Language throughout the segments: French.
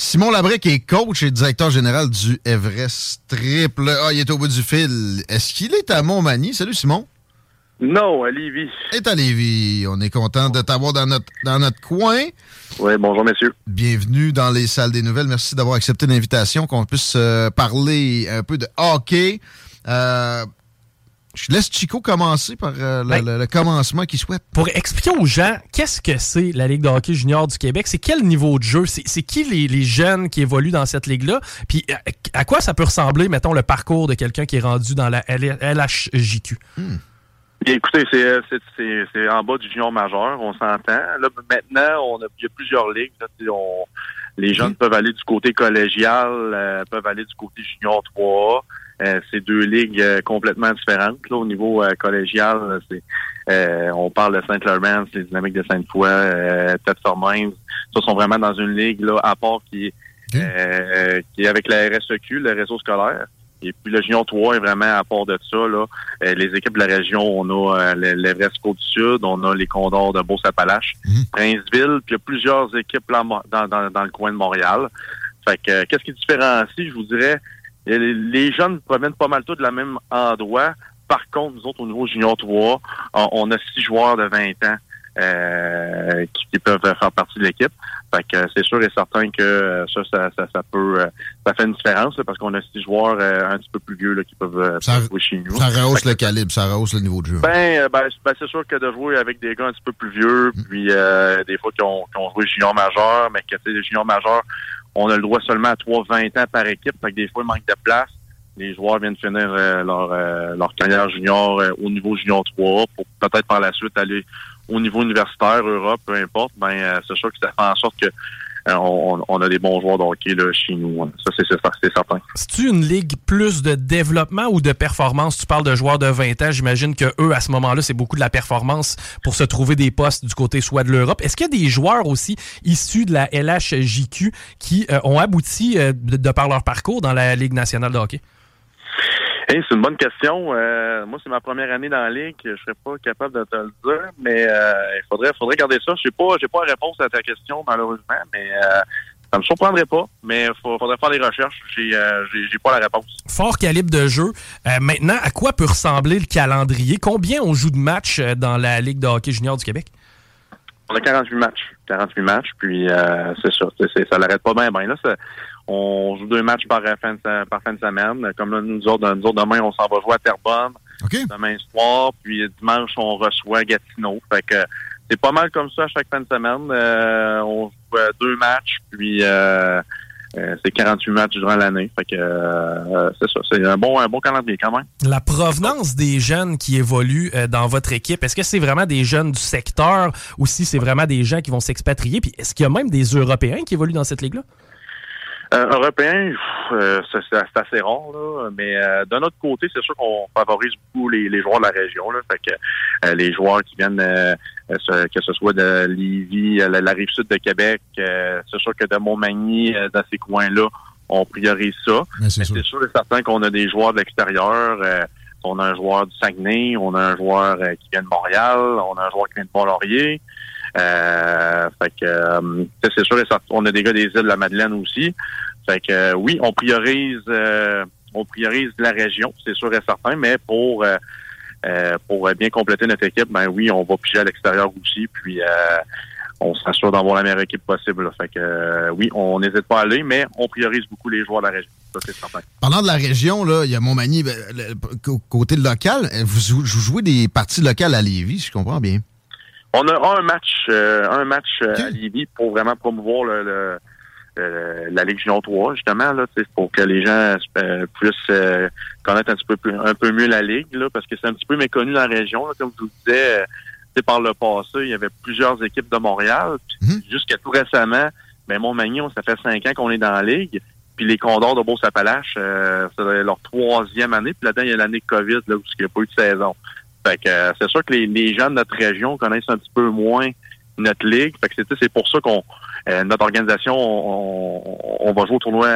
Simon Labrec est coach et directeur général du Everest Triple. Ah, il est au bout du fil. Est-ce qu'il est à Montmagny? Salut Simon. Non, à Lévis. est à Lévis. On est content de t'avoir dans notre, dans notre coin. Oui, bonjour messieurs. Bienvenue dans les salles des nouvelles. Merci d'avoir accepté l'invitation, qu'on puisse euh, parler un peu de hockey. Euh, je laisse Chico commencer par euh, le, Ben, le- le commencement qu'il souhaite. Pour expliquer aux gens qu'est-ce que c'est la Ligue de hockey junior du Québec, c'est quel niveau de jeu, c'est qui les, les jeunes qui évoluent dans cette ligue-là, puis à, à quoi ça peut ressembler, mettons, le parcours de quelqu'un qui est rendu dans la LHJQ. Bien, écoutez, c'est, euh, c'est, en bas du junior majeur, on s'entend. Là, maintenant, on a, il y a plusieurs ligues. là, on- les jeunes peuvent aller du côté collégial, euh, peuvent aller du côté junior 3. Euh, c'est deux ligues euh, complètement différentes. Là, au niveau euh, collégial, c'est, euh, on parle de Saint-Laurent, les dynamiques de Sainte-Foy, euh, Tête-Formaine. Ça sont vraiment dans une ligue là, à part qui est, euh, qui est avec la RSEQ, le réseau scolaire. Et puis le Junior 3 est vraiment à part de ça. Là, Euh, les équipes de la région, on a euh, le- l'Everest Côte-du-Sud, on a les Condors de Beauce-Appalaches, Princeville, puis il y a plusieurs équipes là, dans, dans, dans le coin de Montréal. Fait que euh, qu'est-ce qui différencie, je vous dirais, les jeunes proviennent pas mal tous de la même endroit. Par contre, nous autres, au niveau Junior 3, on, a six joueurs de 20 ans euh, qui, qui peuvent faire partie de l'équipe. Fait que c'est sûr et certain que euh, ça, ça, ça, ça peut, euh, ça fait une différence là, parce qu'on a six joueurs euh, un petit peu plus vieux là, qui peuvent, Ça- jouer chez nous. Ça rehausse le calibre, ça rehausse le niveau de jeu. ben, ben, c'est- ben, c'est sûr que de jouer avec des gars un petit peu plus vieux, puis euh, des fois qui ont, qui ont joué junior majeur, mais que tu sais, les juniors majeurs, on a le droit seulement à 3-20 ans par équipe, fait que des fois, il manque de place. Les joueurs viennent finir euh, leur, euh, leur carrière junior euh, au niveau junior 3 pour peut-être par la suite aller au niveau universitaire, Europe, peu importe. Ben, euh, c'est sûr que ça fait en sorte que on, on a des bons joueurs de hockey là, chez nous. hein. Ça, c'est certain. C'est-tu une ligue plus de développement ou de performance? Tu parles de joueurs de 20 ans, j'imagine que eux, à ce moment-là, c'est beaucoup de la performance pour se trouver des postes du côté soit de l'Europe. Est-ce qu'il y a des joueurs aussi issus de la LHJQ qui euh, ont abouti euh, de, de par leur parcours dans la Ligue nationale de hockey? Hey, c'est une bonne question. Euh, moi, c'est ma première année dans la ligue. Je serais pas capable de te le dire, mais euh, il faudrait, faudrait garder ça. Je sais pas, j'ai pas la réponse à ta question malheureusement, mais euh, ça me surprendrait pas. Mais il faudrait faire des recherches. J'ai, euh, j'ai, j'ai pas la réponse. Fort calibre de jeu. Maintenant, à quoi peut ressembler le calendrier? Combien on joue de matchs dans la Ligue de hockey junior du Québec? On a 48 matchs. 48 matchs, puis euh, c'est ça. C'est, c'est- ça l'arrête pas bien. Ben là, ça- on joue deux matchs par fin de, par fin de semaine. Comme là, nous autres, nous autres demain, on s'en va jouer à Terrebonne. demain soir. Puis dimanche, on reçoit Gatineau. Fait que c'est pas mal comme ça chaque fin de semaine. Euh, on joue deux matchs, puis euh, euh, c'est 48 matchs durant l'année. Fait que euh, c'est ça. C'est un bon, un bon calendrier quand même. La provenance des jeunes qui évoluent euh, dans votre équipe, est-ce que c'est vraiment des jeunes du secteur ou si c'est vraiment des gens qui vont s'expatrier? Puis est-ce qu'il y a même des Européens qui évoluent dans cette ligue-là? Euh, européen, euh, c'est assez rare, là. mais euh, d'un autre côté, c'est sûr qu'on favorise beaucoup les, les, joueurs de la région. Là, fait que les joueurs qui viennent, que ce soit de Lévis, la, la rive sud de Québec, c'est sûr que de Montmagny, dans ces coins-là, on priorise ça. C'est sûr. sûr et certain qu'on a des joueurs de l'extérieur. on a un joueur du Saguenay, on a un joueur qui vient de Montréal, on a un joueur qui vient de Pont-Laurier. Euh, fait que euh, c'est sûr, on a des gars des îles de la Madeleine aussi. Fait que euh, oui, on priorise on priorise la région, c'est sûr et certain, mais pour pour bien compléter notre équipe, ben oui, on va piger à l'extérieur aussi, puis on s'assure d'avoir la meilleure équipe possible. Fait que oui, on n'hésite pas à aller, mais on priorise beaucoup les joueurs de la région. Parlant de la région, là, il y a Montmagny, ben, côté local, vous, vous jouez des parties locales à Lévis, je comprends bien. On a un match, euh, un match euh, à Lévis pour vraiment promouvoir le, le, la Légion 3, justement, là, pour que les gens euh, puissent connaître un petit peu un peu mieux la Ligue, là, parce que c'est un petit peu méconnu dans la région. comme je vous disais, par le passé, il y avait plusieurs équipes de Montréal. Mhm. Jusqu'à tout récemment, ben Montmagny, ça fait cinq ans qu'on est dans la Ligue. Puis les Condors de Beauce-Appalaches, euh, c'est leur troisième année. Puis là-dedans, il y a l'année de COVID, là, où il n'y a pas eu de saison. Fait que euh, c'est sûr que les, gens de notre région connaissent un petit peu moins notre ligue. C'est pour ça qu'on euh, notre organisation, on, va jouer au tournoi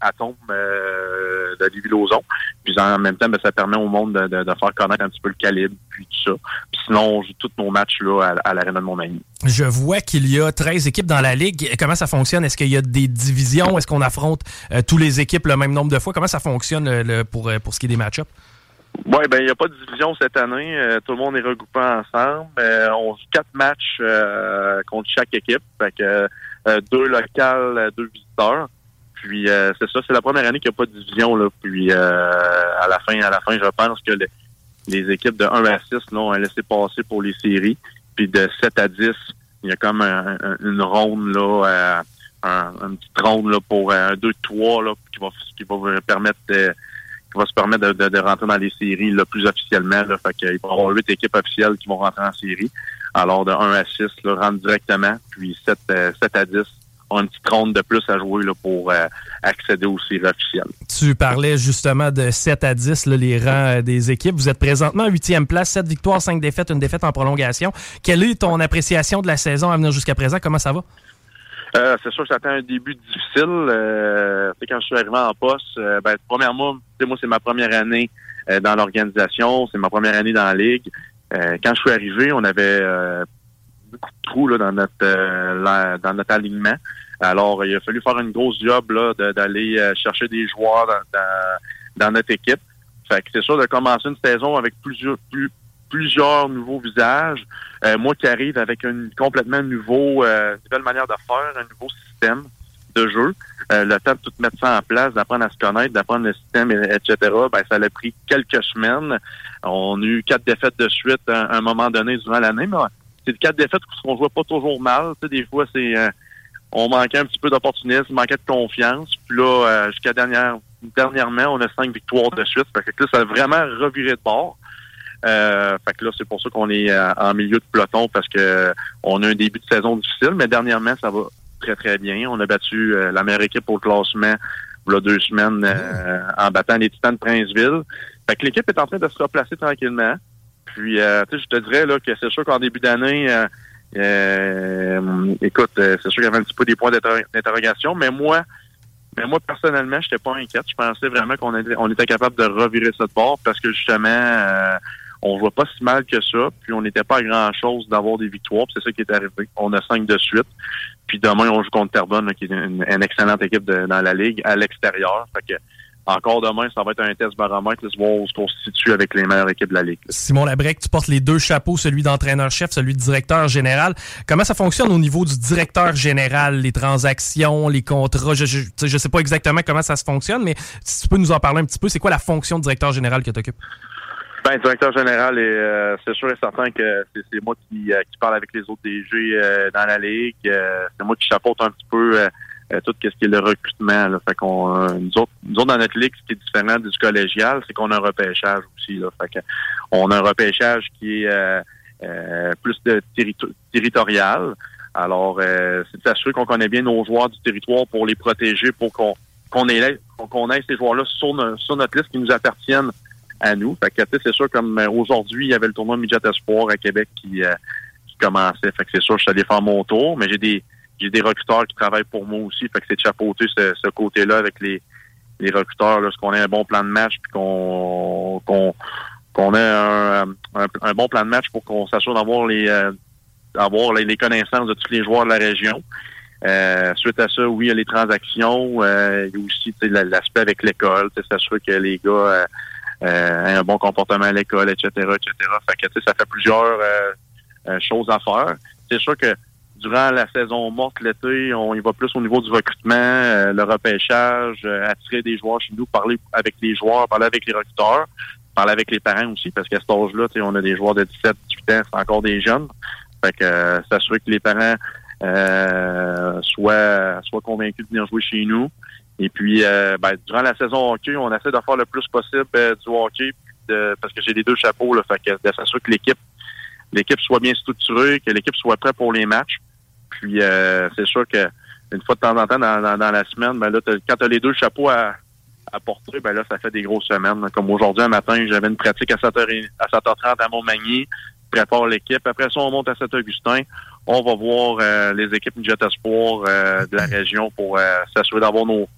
à, Tombe euh, de Lévis-Lauzon. Puis en même temps, ben, ça permet au monde de, faire connaître un petit peu le calibre, puis tout ça. Puis sinon, on joue tous nos matchs là, à, à l'Arena de Montmagny. Je vois qu'il y a 13 équipes dans la Ligue. Comment ça fonctionne? Est-ce qu'il y a des divisions? Est-ce qu'on affronte tous les équipes le même nombre de fois? Comment ça fonctionne pour, pour ce qui est des match-ups? Oui, ben il n'y a pas de division cette année. Euh, tout le monde est regroupé ensemble. Euh, on joue quatre matchs euh, contre chaque équipe. Fait que deux locales, deux visiteurs. Puis c'est ça, c'est la première année qu'il n'y a pas de division. Là. Puis à la fin, à la fin, je pense que les équipes de 1 à 6 là, ont laissé passer pour les séries. Puis de 7 à 10, il y a comme une ronde là, un, une petite ronde là, pour un 2-3 là, qui va qui va permettre qui va se permettre de, rentrer dans les séries le plus officiellement. Là. Fait qu'il y avoir huit équipes officielles qui vont rentrer en série. Alors de 1 à 6, là, rentrent directement, puis 7, 7 euh, à 10 ont une petite de plus à jouer là, pour euh, accéder aux séries officielles. Tu parlais justement de 7 à 10, là, les rangs euh, des équipes. Vous êtes présentement en huitième place, 7 victoires, 5 défaites, une défaite en prolongation. Quelle est ton appréciation de la saison à venir jusqu'à présent? Comment ça va? Euh, c'est sûr que c'était un début difficile. Euh, quand je suis arrivé en poste, euh, ben, premièrement, moi, c'est ma première année euh, dans l'organisation, c'est ma première année dans la ligue. quand je suis arrivé, on avait beaucoup de trous là, dans notre dans notre alignement. Alors, il a fallu faire une grosse job là, d'aller chercher des joueurs dans, dans, notre équipe. Fait que c'est sûr de commencer une saison avec plusieurs plus plusieurs nouveaux visages. Euh, moi qui arrive avec une complètement nouveau, euh, nouvelle manière de faire, un nouveau système de jeu. Euh, le temps de tout mettre ça en place, d'apprendre à se connaître, d'apprendre le système, etc. Ben, ça a pris quelques semaines. On a eu quatre défaites de suite à un moment donné durant l'année, mais c'est quatre défaites qu'on jouait pas toujours mal. Tu sais, des fois, c'est on manquait un petit peu d'opportunisme, manquait de confiance. Puis là, jusqu'à dernière, dernièrement, on a cinq victoires de suite. Fait que là, ça a vraiment reviré de bord. Euh, fait que là, c'est pour ça qu'on est euh, en milieu de peloton parce que on a un début de saison difficile, mais dernièrement, ça va très, très bien. On a battu euh, la meilleure équipe au classement il deux semaines euh, en battant les Titans de Princeville. Fait que l'équipe est en train de se replacer tranquillement. Puis, je te dirais là que c'est sûr qu'en début d'année, écoute, c'est sûr qu'il y avait un petit peu des points d'interrogation, mais moi, mais moi, personnellement, je n'étais pas inquiète. Je pensais vraiment qu'on était, capable de revirer ça de bord parce que justement, on voit pas si mal que ça, puis on n'était pas à grand-chose d'avoir des victoires, c'est ça qui est arrivé. On a cinq de suite. Puis demain, on joue contre Terrebonne, qui est une, excellente équipe dans la Ligue, à l'extérieur. Fait que encore demain, ça va être un test baromètre, de voir où se constitue avec les meilleures équipes de la Ligue. Simon Labrec, tu portes les deux chapeaux, celui d'entraîneur-chef, celui de directeur général. Comment ça fonctionne au niveau du directeur général, les transactions, les contrats? Je ne sais pas exactement comment ça se fonctionne, mais si tu peux nous en parler un petit peu, c'est quoi la fonction de directeur général que tu occupes? Ben, directeur général, euh, c'est sûr et certain que c'est, moi qui, euh, qui parle avec les autres DG euh, dans la ligue. Euh, c'est moi qui chapeaute un petit peu euh, euh, tout ce qui est le recrutement. Là. Fait qu'on, nous, autres, nous autres, dans notre ligue, ce qui est différent du collégial, c'est qu'on a un repêchage aussi. Là. Fait que on a un repêchage qui est plus de territo- territorial. Alors, c'est de s'assurer qu'on connaît bien nos joueurs du territoire pour les protéger, pour qu'on qu'on ait, qu'on ait ces joueurs-là sur notre liste qui nous appartiennent à nous. Fait que, c'est sûr, comme euh, aujourd'hui, il y avait le tournoi Midget Espoir à Québec qui, euh, qui commençait. Fait que c'est sûr, je suis allé faire mon tour, mais j'ai des j'ai des recruteurs qui travaillent pour moi aussi. Fait que c'est de chapeauter ce, ce côté-là avec les, les recruteurs, là, ce qu'on ait un bon plan de match puis qu'on qu'on qu'on ait un, un, bon plan de match pour qu'on s'assure d'avoir les euh, d'avoir les, connaissances de tous les joueurs de la région. Euh, suite à ça, oui, il y a les transactions. Euh, il y a aussi l'aspect avec l'école, sais, s'assurer que les gars euh, un bon comportement à l'école, etc., etc. Fait que, ça fait plusieurs euh, euh, choses à faire. C'est sûr que durant la saison morte l'été, on y va plus au niveau du recrutement, euh, le repêchage, euh, attirer des joueurs chez nous, parler avec les joueurs, parler avec les recruteurs, parler avec les parents aussi, parce qu'à cet âge-là, on a des joueurs de 17, 18 ans, c'est encore des jeunes. Fait que euh, s'assurer que les parents euh, soient, soient convaincus de venir jouer chez nous. Et puis, euh, ben, durant la saison hockey, on essaie de faire le plus possible euh, du hockey, de- parce que j'ai les deux chapeaux, là, fait que de s'assurer que l'équipe l'équipe soit bien structurée, que l'équipe soit prête pour les matchs. Puis euh, c'est sûr que une fois de temps en temps dans, dans, dans la semaine, ben là, quand tu as les deux chapeaux à, à porter, ben là, ça fait des grosses semaines. Comme aujourd'hui, un matin, j'avais une pratique à 7h, à 7h30 à Montmagny, prépare l'équipe. Après ça, on monte à Saint-Augustin. On va voir euh, les équipes Midget Espoir euh, de la région pour s'assurer d'avoir nos,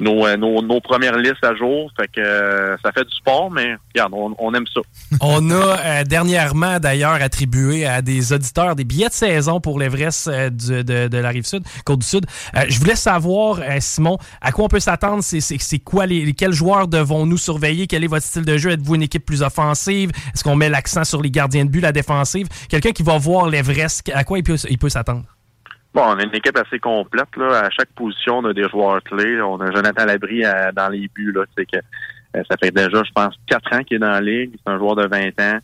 nos, euh, nos, nos premières listes à jour. Fait que euh, ça fait du sport, mais regarde, on, aime ça. On a euh, dernièrement d'ailleurs attribué à des auditeurs des billets de saison pour l'Everest euh, de, de la rive sud, côte du sud. Je voulais savoir, Simon, à quoi on peut s'attendre? C'est quoi les, quels joueurs devons-nous surveiller? Quel est votre style de jeu? Êtes-vous une équipe plus offensive? Est-ce qu'on met l'accent sur les gardiens de but, la défensive? Quelqu'un qui va voir l'Everest, à quoi il peut, il peut s'attendre? Bon, on a une équipe assez complète. Là. À chaque position, on a des joueurs clés. On a Jonathan Labrie à- dans les buts. Là. C'est que, euh, ça fait déjà, je pense, quatre ans qu'il est dans la Ligue. C'est un joueur de 20 ans.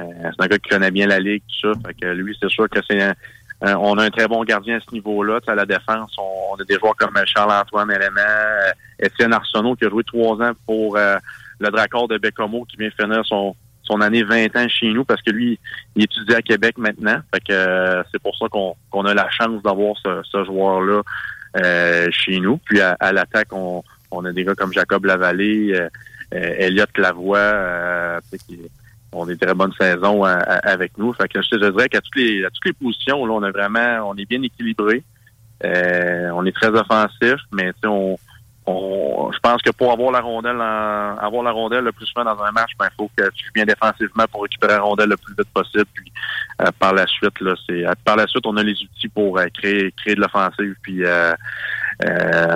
Euh, c'est un gars qui connaît bien la Ligue, tout ça. Fait que lui, c'est sûr que c'est un- on a un très bon gardien à ce niveau-là. À la défense, on, on a des joueurs comme Charles-Antoine Élément, euh, Étienne Arsenault qui a joué trois ans pour euh, le Dracor de Bécomo qui vient finir son, son année 20 ans chez nous parce que lui, il étudie à Québec maintenant. Fait que euh, c'est pour ça qu'on qu'on a la chance d'avoir ce, ce joueur-là euh, chez nous. Puis à, à l'attaque, on, on a des gars comme Jacob Lavallée, euh, euh, Elliott Lavoie, euh, qui ont des très bonnes saisons avec nous. Fait que je dirais qu'à toutes les à toutes les positions, là, on a vraiment on est bien équilibré. Euh, on est très offensif, mais on, je pense que pour avoir la rondelle en- avoir la rondelle le plus souvent dans un match, ben, il faut que tu bien défensivement pour récupérer la rondelle le plus vite possible. Puis euh, par la suite, là, c'est euh, par la suite, on a les outils pour euh, créer créer de l'offensive puis euh,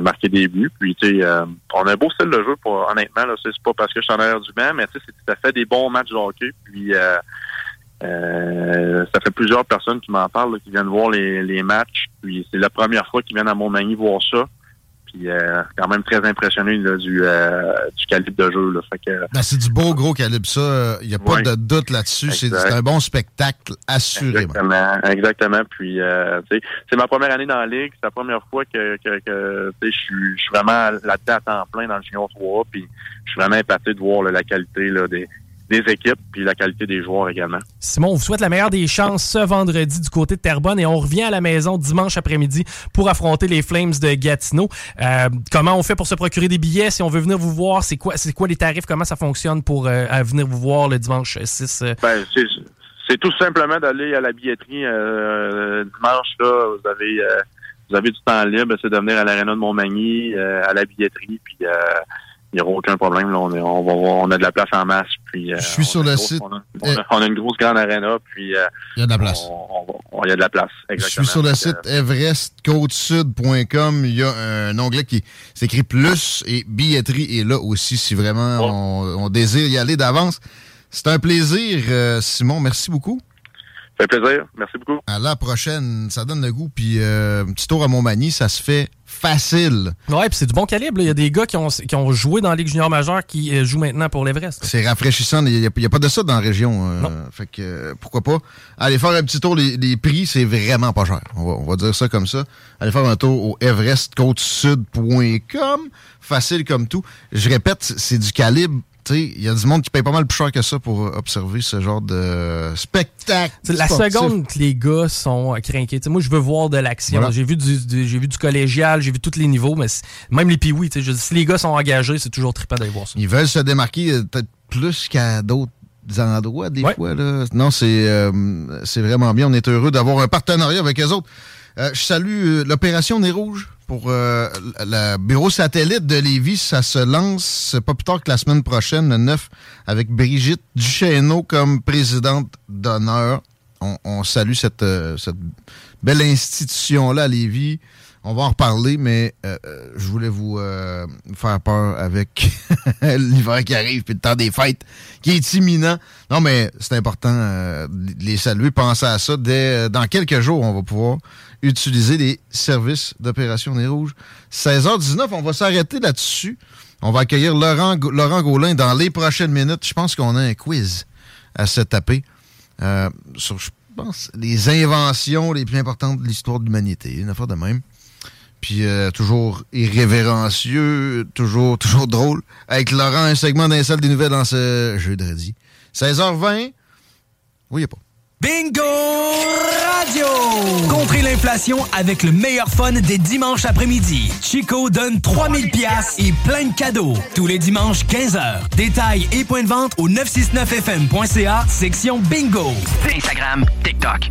marquer des buts. Puis tu sais, on a un beau style de jeu. Pour, honnêtement, là, c'est pas parce que je suis en arrière du banc, mais tu sais, ça fait des bons matchs de hockey. Puis euh, ça fait plusieurs personnes qui m'en parlent, là, qui viennent voir les, les matchs. Puis c'est la première fois qu'ils viennent à Montmagny voir ça. Puis euh, quand même très impressionné là, du, euh, du calibre de jeu. Là. Fait que, Ben, c'est du beau gros calibre, ça. Il n'y a pas de doute là-dessus. C'est un bon spectacle, assurément. Exactement, exactement. Puis, euh, c'est ma première année dans la ligue. C'est la première fois que, que, que je suis je suis vraiment là-dedans à temps plein dans le junior 3. Puis, je suis vraiment épaté de voir là, la qualité là, des, des équipes puis la qualité des joueurs également. Simon, on vous souhaite la meilleure des chances ce vendredi du côté de Terrebonne et on revient à la maison dimanche après-midi pour affronter les Flames de Gatineau. Euh, comment on fait pour se procurer des billets? Si on veut venir vous voir? C'est quoi, c'est quoi les tarifs? Comment ça fonctionne pour euh, venir vous voir le dimanche 6? euh? Ben, c'est, c'est tout simplement d'aller à la billetterie euh, dimanche. Là, vous avez euh, vous avez du temps libre, c'est de venir à l'aréna de Montmagny, euh, à la billetterie, puis euh, il n'y aura aucun problème. Là, on, est- on va voir, on a de la place en masse. Puis, euh, Je suis sur le grosse- site. On a, on a- on a une grosse grande aréna, puis euh, Il y a de la place. on- on va- on- il y a de la place. Je Exactement. suis sur le site everestcôtesud.com. Il y a un onglet qui s'écrit plus et billetterie est là aussi si vraiment on, on désire y aller d'avance. C'est un plaisir, euh, Simon. Merci beaucoup. Ça fait plaisir. Merci beaucoup. À la prochaine. Ça donne le goût. Puis euh, un petit tour à Montmagny, ça se fait facile. Ouais, puis c'est du bon calibre. Il y a des gars qui ont, qui ont joué dans la Ligue junior majeure qui euh, jouent maintenant pour l'Everest. C'est rafraîchissant. Il n'y a, pas de ça dans la région. euh, Fait que euh, pourquoi pas. Allez faire un petit tour. Les, les prix, c'est vraiment pas cher. On va, on va dire ça comme ça. Allez faire un tour au everestcôtesud.com. Facile comme tout. Je répète, c'est du calibre. Il y a du monde qui paye pas mal plus cher que ça pour observer ce genre de spectacle. La sportif. seconde que les gars sont craqués. Moi, je veux voir de l'action. Voilà. J'ai vu du, du- j'ai vu du collégial, j'ai vu tous les niveaux, mais même les piouis, si les gars sont engagés, c'est toujours trippant d'aller voir ça. Ils veulent se démarquer euh, peut-être plus qu'à d'autres endroits, des Ouais. fois. Là. Non, c'est euh, c'est vraiment bien. On est heureux d'avoir un partenariat avec eux autres. Euh, je salue l'opération Nez Rouge pour euh, le bureau satellite de Lévis. Ça se lance pas plus tard que la semaine prochaine, le 9, avec Brigitte Duchesneau comme présidente d'honneur. On, on salue cette, cette belle institution-là à Lévis. On va en reparler, mais euh, euh, je voulais vous euh, faire peur avec l'hiver qui arrive puis le temps des fêtes qui est imminent. Non, mais c'est important de les saluer. Pensez à ça. Dans quelques jours, on va pouvoir utiliser les services d'Opération Nez Rouge. 16h19, on va s'arrêter là-dessus. On va accueillir Laurent, Laurent Gaulin dans les prochaines minutes. Je pense qu'on a un quiz à se taper sur, je pense, les inventions les plus importantes de l'histoire de l'humanité. Une affaire de même. Puis euh, toujours irrévérencieux, toujours, toujours drôle. Avec Laurent, un segment d'un salle des nouvelles dans ce jeudi. 16h20. Oui, pas. Bingo Radio! Contrez l'inflation avec le meilleur fun des dimanches après-midi. Chico donne 3000 pièces et plein de cadeaux. Tous les dimanches 15h. Détails et points de vente au 969fm.ca, section Bingo. Instagram, TikTok.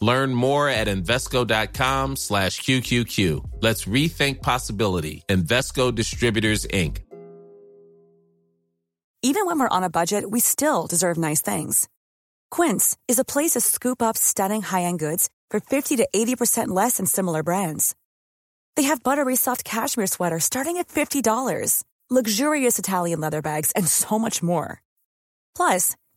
Learn more at Invesco.com slash QQQ. Let's rethink possibility. Invesco Distributors, Inc. Even when we're on a budget, we still deserve nice things. Quince is a place to scoop up stunning high-end goods for 50 to 80% less than similar brands. They have buttery soft cashmere sweaters starting at $50, luxurious Italian leather bags, and so much more. Plus,